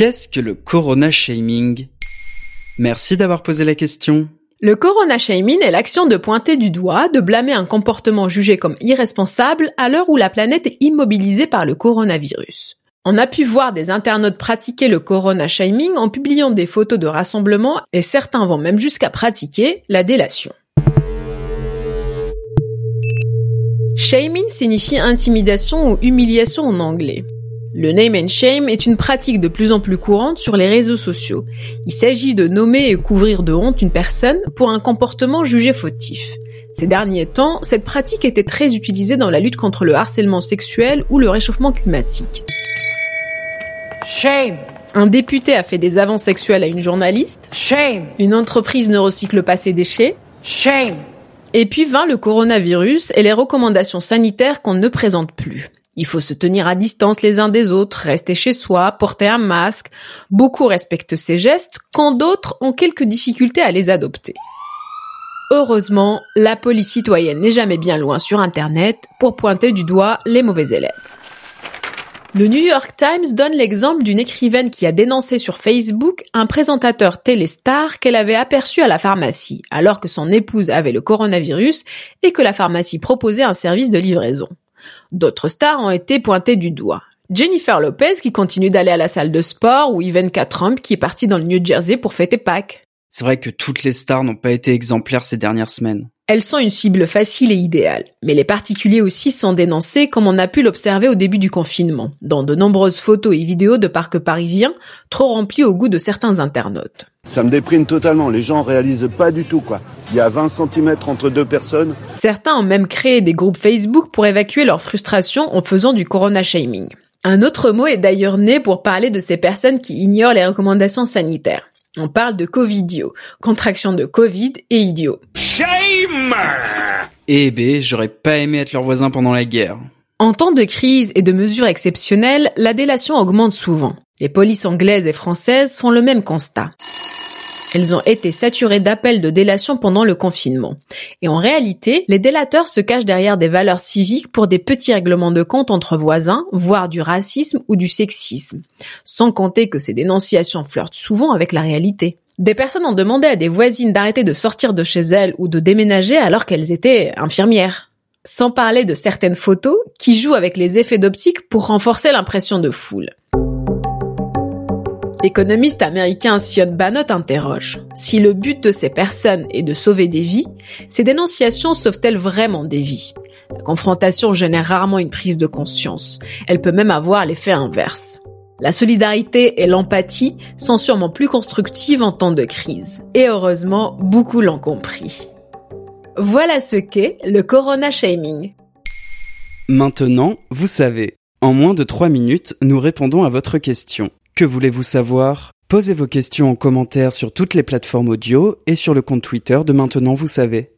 Qu'est-ce que le corona shaming? Merci d'avoir posé la question. Le corona shaming est l'action de pointer du doigt, de blâmer un comportement jugé comme irresponsable à l'heure où la planète est immobilisée par le coronavirus. On a pu voir des internautes pratiquer le corona shaming en publiant des photos de rassemblements et certains vont même jusqu'à pratiquer la délation. Shaming signifie intimidation ou humiliation en anglais. Le name and shame est une pratique de plus en plus courante sur les réseaux sociaux. Il s'agit de nommer et couvrir de honte une personne pour un comportement jugé fautif. Ces derniers temps, cette pratique était très utilisée dans la lutte contre le harcèlement sexuel ou le réchauffement climatique. Shame. Un député a fait des avances sexuelles à une journaliste. Shame. Une entreprise ne recycle pas ses déchets. Shame. Et puis vint le coronavirus et les recommandations sanitaires qu'on ne présente plus. Il faut se tenir à distance les uns des autres, rester chez soi, porter un masque. Beaucoup respectent ces gestes, quand d'autres ont quelques difficultés à les adopter. Heureusement, la police citoyenne n'est jamais bien loin sur Internet pour pointer du doigt les mauvais élèves. Le New York Times donne l'exemple d'une écrivaine qui a dénoncé sur Facebook un présentateur téléstar qu'elle avait aperçu à la pharmacie, alors que son épouse avait le coronavirus et que la pharmacie proposait un service de livraison. D'autres stars ont été pointées du doigt. Jennifer Lopez qui continue d'aller à la salle de sport ou Ivanka Trump qui est partie dans le New Jersey pour fêter Pâques. C'est vrai que toutes les stars n'ont pas été exemplaires ces dernières semaines. Elles sont une cible facile et idéale, mais les particuliers aussi sont dénoncés comme on a pu l'observer au début du confinement, dans de nombreuses photos et vidéos de parcs parisiens, trop remplis au goût de certains internautes. Ça me déprime totalement, les gens réalisent pas du tout quoi. Il y a 20 cm entre deux personnes. Certains ont même créé des groupes Facebook pour évacuer leur frustration en faisant du corona shaming. Un autre mot est d'ailleurs né pour parler de ces personnes qui ignorent les recommandations sanitaires. On parle de Covidio, contraction de Covid et idiot. Shame. Eh ben, j'aurais pas aimé être leur voisin pendant la guerre. En temps de crise et de mesures exceptionnelles, la délation augmente souvent. Les polices anglaises et françaises font le même constat. Elles ont été saturées d'appels de délation pendant le confinement. Et en réalité, les délateurs se cachent derrière des valeurs civiques pour des petits règlements de compte entre voisins, voire du racisme ou du sexisme. Sans compter que ces dénonciations flirtent souvent avec la réalité. Des personnes ont demandé à des voisines d'arrêter de sortir de chez elles ou de déménager alors qu'elles étaient infirmières. Sans parler de certaines photos qui jouent avec les effets d'optique pour renforcer l'impression de foule. L'économiste américain Sion Banot interroge. Si le but de ces personnes est de sauver des vies, ces dénonciations sauvent-elles vraiment des vies? La confrontation génère rarement une prise de conscience. Elle peut même avoir l'effet inverse. La solidarité et l'empathie sont sûrement plus constructives en temps de crise. Et heureusement, beaucoup l'ont compris. Voilà ce qu'est le corona shaming. Maintenant, vous savez. En moins de 3 minutes, nous répondons à votre question. Que voulez-vous savoir? Posez vos questions en commentaire sur toutes les plateformes audio et sur le compte Twitter de Maintenant vous savez.